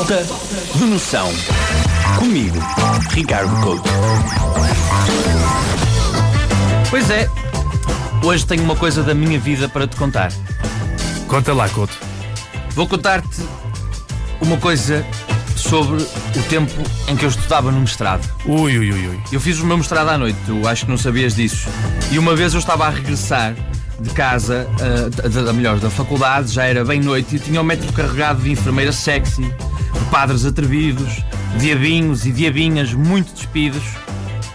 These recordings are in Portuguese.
Falta de noção. Comigo, Ricardo Couto. Pois é, hoje tenho uma coisa da minha vida para te contar. Conta lá, Couto. Vou contar-te uma coisa sobre o tempo em que eu estudava no mestrado. Ui, ui, ui, ui. Eu fiz o meu mestrado à noite, tu acho que não sabias disso. E uma vez eu estava a regressar de casa, uh, da, da, melhor, da faculdade, já era bem noite e tinha o metro carregado de enfermeiras sexy, padres atrevidos, diabinhos e diabinhas muito despidos.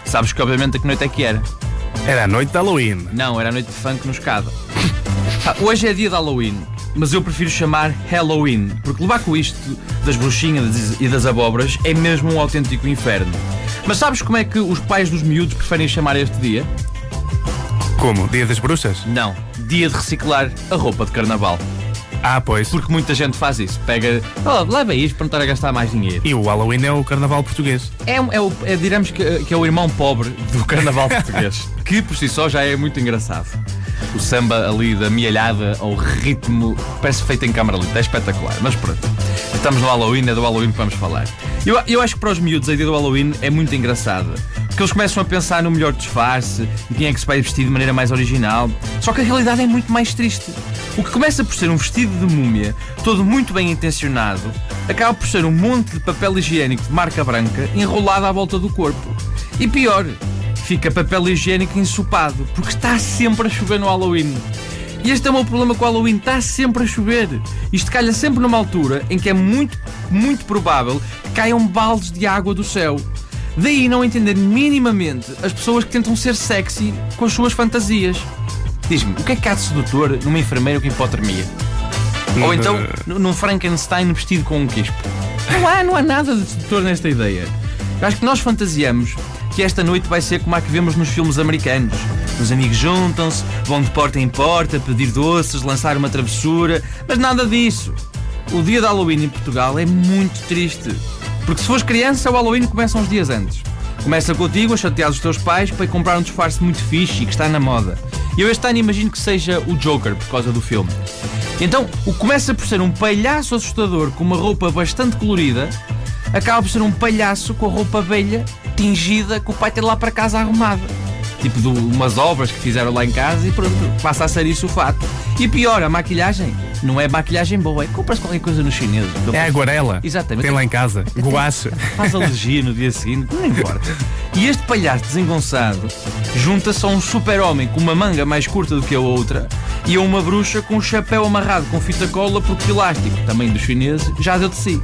Sabes que obviamente a que noite é que era? Era a noite de Halloween. Não, era a noite de funk no escada. hoje é dia de Halloween, mas eu prefiro chamar Halloween, porque levar com isto das bruxinhas e das abóboras é mesmo um autêntico inferno. Mas sabes como é que os pais dos miúdos preferem chamar este dia? Como? Dia das bruxas? Não, dia de reciclar a roupa de carnaval. Ah, pois. Porque muita gente faz isso. Pega, oh, leva isto para não estar a gastar mais dinheiro. E o Halloween é o carnaval português. É, é, o, é diremos que, que é o irmão pobre do carnaval português. que por si só já é muito engraçado. O samba ali da mialhada ao ritmo parece feito em câmara lenta. É espetacular. Mas pronto. Estamos no Halloween, é do Halloween que vamos falar. Eu, eu acho que para os miúdos a ideia do Halloween é muito engraçada. Porque eles começam a pensar no melhor disfarce e quem é que se vai vestir de maneira mais original. Só que a realidade é muito mais triste. O que começa por ser um vestido de múmia, todo muito bem intencionado, acaba por ser um monte de papel higiênico de marca branca enrolado à volta do corpo. E pior, fica papel higiênico ensopado, porque está sempre a chover no Halloween. E este é o meu problema com o Halloween, está sempre a chover. Isto calha sempre numa altura em que é muito, muito provável que caiam baldes de água do céu. Daí não entender minimamente as pessoas que tentam ser sexy com as suas fantasias. Diz-me, o que é que há de sedutor numa enfermeira com hipotermia? Ou então num Frankenstein vestido com um quispo? Não há, não há nada de sedutor nesta ideia. Eu acho que nós fantasiamos que esta noite vai ser como a que vemos nos filmes americanos. Os amigos juntam-se, vão de porta em porta, pedir doces, lançar uma travessura, mas nada disso. O dia de Halloween em Portugal é muito triste. Porque se fores criança, o Halloween começa uns dias antes. Começa contigo a chatear os teus pais para ir comprar um disfarce muito fixe e que está na moda. E eu este ano imagino que seja o Joker por causa do filme. Então, o que começa por ser um palhaço assustador com uma roupa bastante colorida, acaba por ser um palhaço com a roupa velha, tingida, que o pai tem lá para casa arrumada. Tipo de umas obras que fizeram lá em casa e pronto, passa a ser isso o fato. E pior, a maquilhagem não é maquilhagem boa, é compras qualquer coisa no chinês. É a aguarela. Exatamente. Tem lá em casa. Guache. Faz alergia no dia seguinte, não importa. E este palhaço desengonçado junta-se a um super-homem com uma manga mais curta do que a outra e a uma bruxa com um chapéu amarrado com fita cola porque elástico, também dos chineses, já deu de si.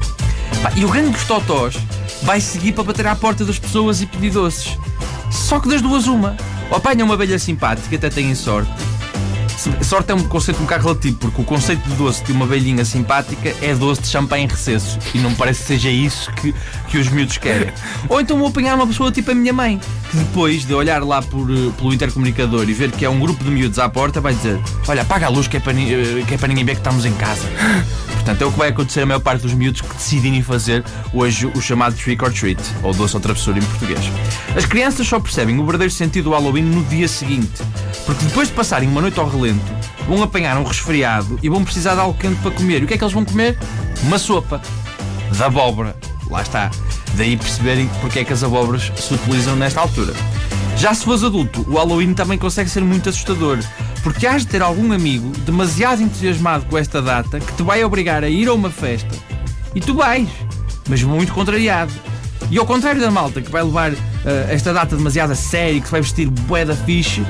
E o grande dos totós vai seguir para bater à porta das pessoas e pedir doces. Só que das duas uma. Ou apanha uma velha simpática, até têm sorte, Sorte é um conceito um bocado relativo, porque o conceito de doce de uma velhinha simpática é doce de champanhe em recesso. E não parece que seja isso que, que os miúdos querem. Ou então vou apanhar uma pessoa tipo a minha mãe, que depois de olhar lá por, eh, pelo intercomunicador e ver que é um grupo de miúdos à porta, vai dizer: Olha, apaga a luz que é para, eh, que é para ninguém ver que estamos em casa. Portanto, é o que vai acontecer a maior parte dos miúdos que decidirem fazer hoje o chamado trick or treat, ou doce ou travessura em português. As crianças só percebem o verdadeiro sentido do Halloween no dia seguinte, porque depois de passarem uma noite ao relento, vão apanhar um resfriado e vão precisar de algo quente para comer. E o que é que eles vão comer? Uma sopa de abóbora. Lá está. Daí perceberem porque é que as abóboras se utilizam nesta altura. Já se fores adulto, o Halloween também consegue ser muito assustador, porque has de ter algum amigo demasiado entusiasmado com esta data que te vai obrigar a ir a uma festa e tu vais, mas muito contrariado. E ao contrário da malta que vai levar uh, esta data demasiado a sério, que vai vestir bué da fixe,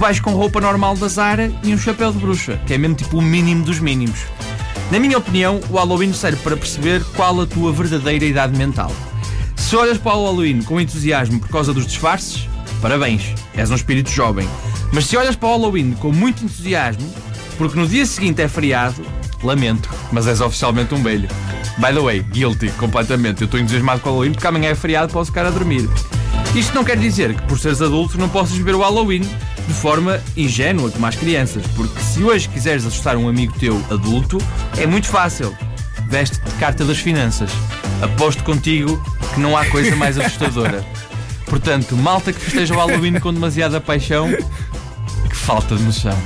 vais com roupa normal da Zara e um chapéu de bruxa, que é mesmo tipo o mínimo dos mínimos. Na minha opinião, o Halloween serve para perceber qual a tua verdadeira idade mental. Se olhas para o Halloween com entusiasmo por causa dos disfarces, parabéns, és um espírito jovem. Mas se olhas para o Halloween com muito entusiasmo, porque no dia seguinte é feriado, lamento, mas és oficialmente um velho. By the way, guilty, completamente. Eu estou entusiasmado com o Halloween porque amanhã é feriado, posso ficar a dormir. Isto não quer dizer que por seres adulto não possas ver o Halloween de forma ingênua como as crianças, porque se hoje quiseres assustar um amigo teu adulto, é muito fácil. Veste de carta das finanças. Aposto contigo que não há coisa mais assustadora. Portanto, malta que festeja o Halloween com demasiada paixão, que falta de noção.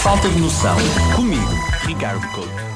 Falta de noção. Comigo, Ricardo Couto.